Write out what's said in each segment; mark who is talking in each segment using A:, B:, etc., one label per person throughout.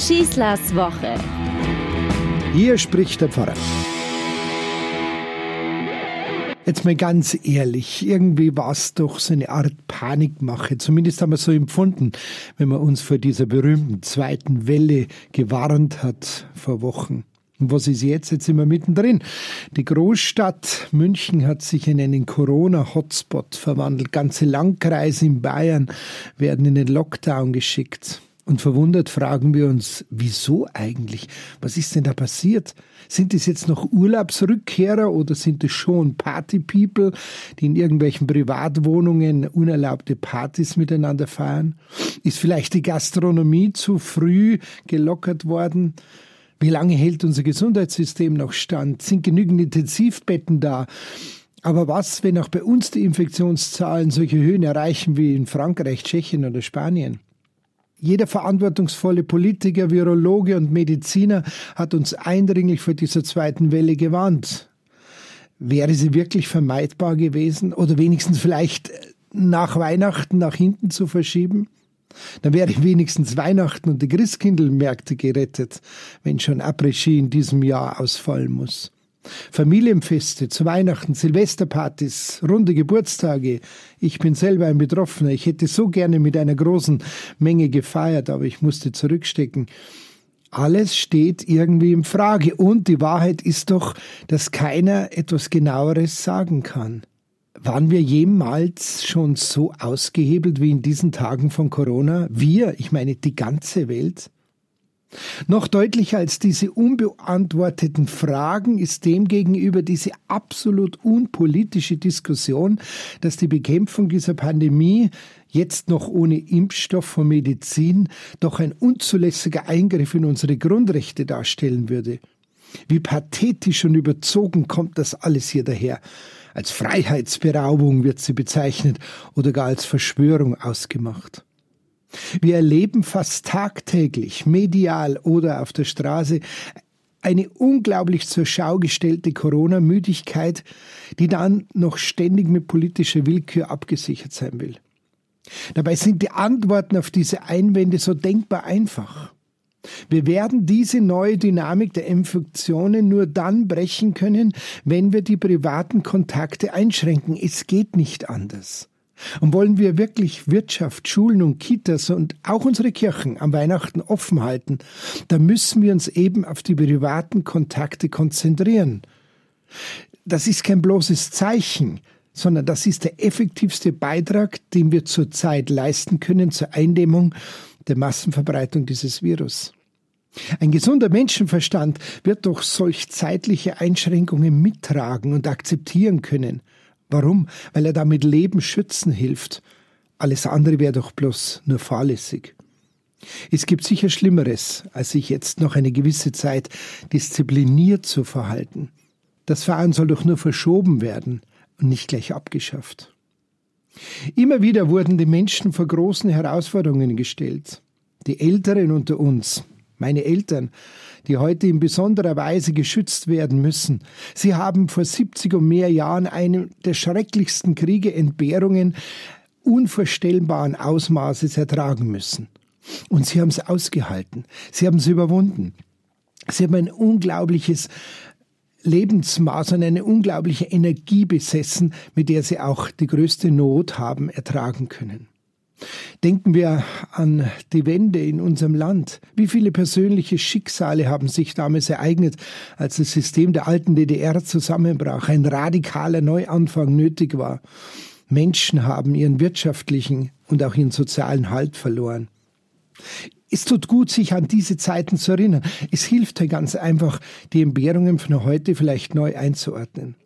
A: Schießlers Woche.
B: Hier spricht der Pfarrer. Jetzt mal ganz ehrlich, irgendwie war es doch so eine Art Panikmache. Zumindest haben wir so empfunden, wenn man uns vor dieser berühmten zweiten Welle gewarnt hat vor Wochen. Und was ist jetzt? Jetzt sind wir mittendrin. Die Großstadt München hat sich in einen Corona-Hotspot verwandelt. Ganze Landkreise in Bayern werden in den Lockdown geschickt. Und verwundert fragen wir uns, wieso eigentlich? Was ist denn da passiert? Sind es jetzt noch Urlaubsrückkehrer oder sind es schon Party-People, die in irgendwelchen Privatwohnungen unerlaubte Partys miteinander feiern? Ist vielleicht die Gastronomie zu früh gelockert worden? Wie lange hält unser Gesundheitssystem noch stand? Sind genügend Intensivbetten da? Aber was, wenn auch bei uns die Infektionszahlen solche Höhen erreichen wie in Frankreich, Tschechien oder Spanien? Jeder verantwortungsvolle Politiker, Virologe und Mediziner hat uns eindringlich vor dieser zweiten Welle gewarnt. Wäre sie wirklich vermeidbar gewesen oder wenigstens vielleicht nach Weihnachten nach hinten zu verschieben? Dann wäre wenigstens Weihnachten und die Christkindlmärkte gerettet, wenn schon Après-Ski in diesem Jahr ausfallen muss. Familienfeste zu Weihnachten, Silvesterpartys, runde Geburtstage. Ich bin selber ein Betroffener. Ich hätte so gerne mit einer großen Menge gefeiert, aber ich musste zurückstecken. Alles steht irgendwie in Frage. Und die Wahrheit ist doch, dass keiner etwas genaueres sagen kann. Waren wir jemals schon so ausgehebelt wie in diesen Tagen von Corona? Wir, ich meine die ganze Welt? Noch deutlicher als diese unbeantworteten Fragen ist demgegenüber diese absolut unpolitische Diskussion, dass die Bekämpfung dieser Pandemie jetzt noch ohne Impfstoff und Medizin doch ein unzulässiger Eingriff in unsere Grundrechte darstellen würde. Wie pathetisch und überzogen kommt das alles hier daher. Als Freiheitsberaubung wird sie bezeichnet oder gar als Verschwörung ausgemacht. Wir erleben fast tagtäglich, medial oder auf der Straße, eine unglaublich zur Schau gestellte Corona-Müdigkeit, die dann noch ständig mit politischer Willkür abgesichert sein will. Dabei sind die Antworten auf diese Einwände so denkbar einfach. Wir werden diese neue Dynamik der Infektionen nur dann brechen können, wenn wir die privaten Kontakte einschränken. Es geht nicht anders. Und wollen wir wirklich Wirtschaft, Schulen und Kitas und auch unsere Kirchen am Weihnachten offen halten, dann müssen wir uns eben auf die privaten Kontakte konzentrieren. Das ist kein bloßes Zeichen, sondern das ist der effektivste Beitrag, den wir zurzeit leisten können zur Eindämmung der Massenverbreitung dieses Virus. Ein gesunder Menschenverstand wird doch solch zeitliche Einschränkungen mittragen und akzeptieren können. Warum? Weil er damit Leben schützen hilft. Alles andere wäre doch bloß nur fahrlässig. Es gibt sicher Schlimmeres, als sich jetzt noch eine gewisse Zeit diszipliniert zu verhalten. Das Fahren soll doch nur verschoben werden und nicht gleich abgeschafft. Immer wieder wurden die Menschen vor großen Herausforderungen gestellt. Die Älteren unter uns, meine Eltern, die heute in besonderer Weise geschützt werden müssen. Sie haben vor 70 und mehr Jahren einen der schrecklichsten Kriege, Entbehrungen unvorstellbaren Ausmaßes ertragen müssen. Und sie haben es ausgehalten. Sie haben es überwunden. Sie haben ein unglaubliches Lebensmaß und eine unglaubliche Energie besessen, mit der sie auch die größte Not haben ertragen können. Denken wir an die Wende in unserem Land. Wie viele persönliche Schicksale haben sich damals ereignet, als das System der alten DDR zusammenbrach, ein radikaler Neuanfang nötig war. Menschen haben ihren wirtschaftlichen und auch ihren sozialen Halt verloren. Es tut gut, sich an diese Zeiten zu erinnern. Es hilft ganz einfach, die Entbehrungen von heute vielleicht neu einzuordnen.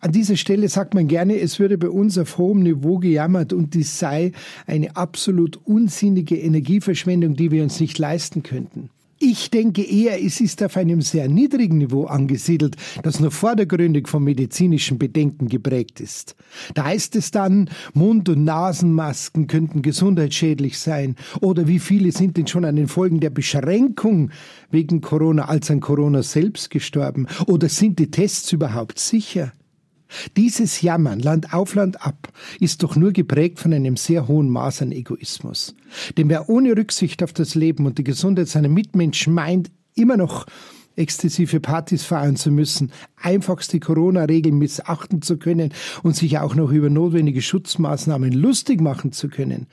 B: An dieser Stelle sagt man gerne, es würde bei uns auf hohem Niveau gejammert und dies sei eine absolut unsinnige Energieverschwendung, die wir uns nicht leisten könnten. Ich denke eher, es ist auf einem sehr niedrigen Niveau angesiedelt, das nur vordergründig vom medizinischen Bedenken geprägt ist. Da heißt es dann, Mund- und Nasenmasken könnten gesundheitsschädlich sein oder wie viele sind denn schon an den Folgen der Beschränkung wegen Corona als an Corona selbst gestorben oder sind die Tests überhaupt sicher? Dieses Jammern Land auf Land ab ist doch nur geprägt von einem sehr hohen Maß an Egoismus. Denn wer ohne Rücksicht auf das Leben und die Gesundheit seiner Mitmenschen meint, immer noch exzessive Partys feiern zu müssen, einfachste Corona-Regeln missachten zu können und sich auch noch über notwendige Schutzmaßnahmen lustig machen zu können.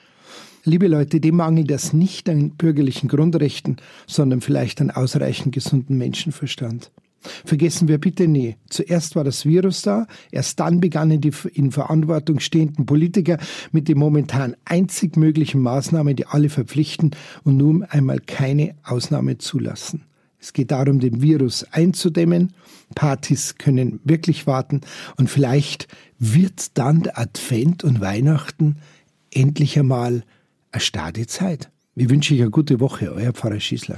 B: Liebe Leute, dem mangelt das nicht an bürgerlichen Grundrechten, sondern vielleicht an ausreichend gesunden Menschenverstand. Vergessen wir bitte nie. Zuerst war das Virus da, erst dann begannen die in Verantwortung stehenden Politiker mit den momentan einzig möglichen Maßnahmen, die alle verpflichten und nun einmal keine Ausnahme zulassen. Es geht darum, den Virus einzudämmen. Partys können wirklich warten und vielleicht wird dann Advent und Weihnachten endlich einmal eine starke Zeit. Ich wünsche euch eine gute Woche, euer Pfarrer Schießler.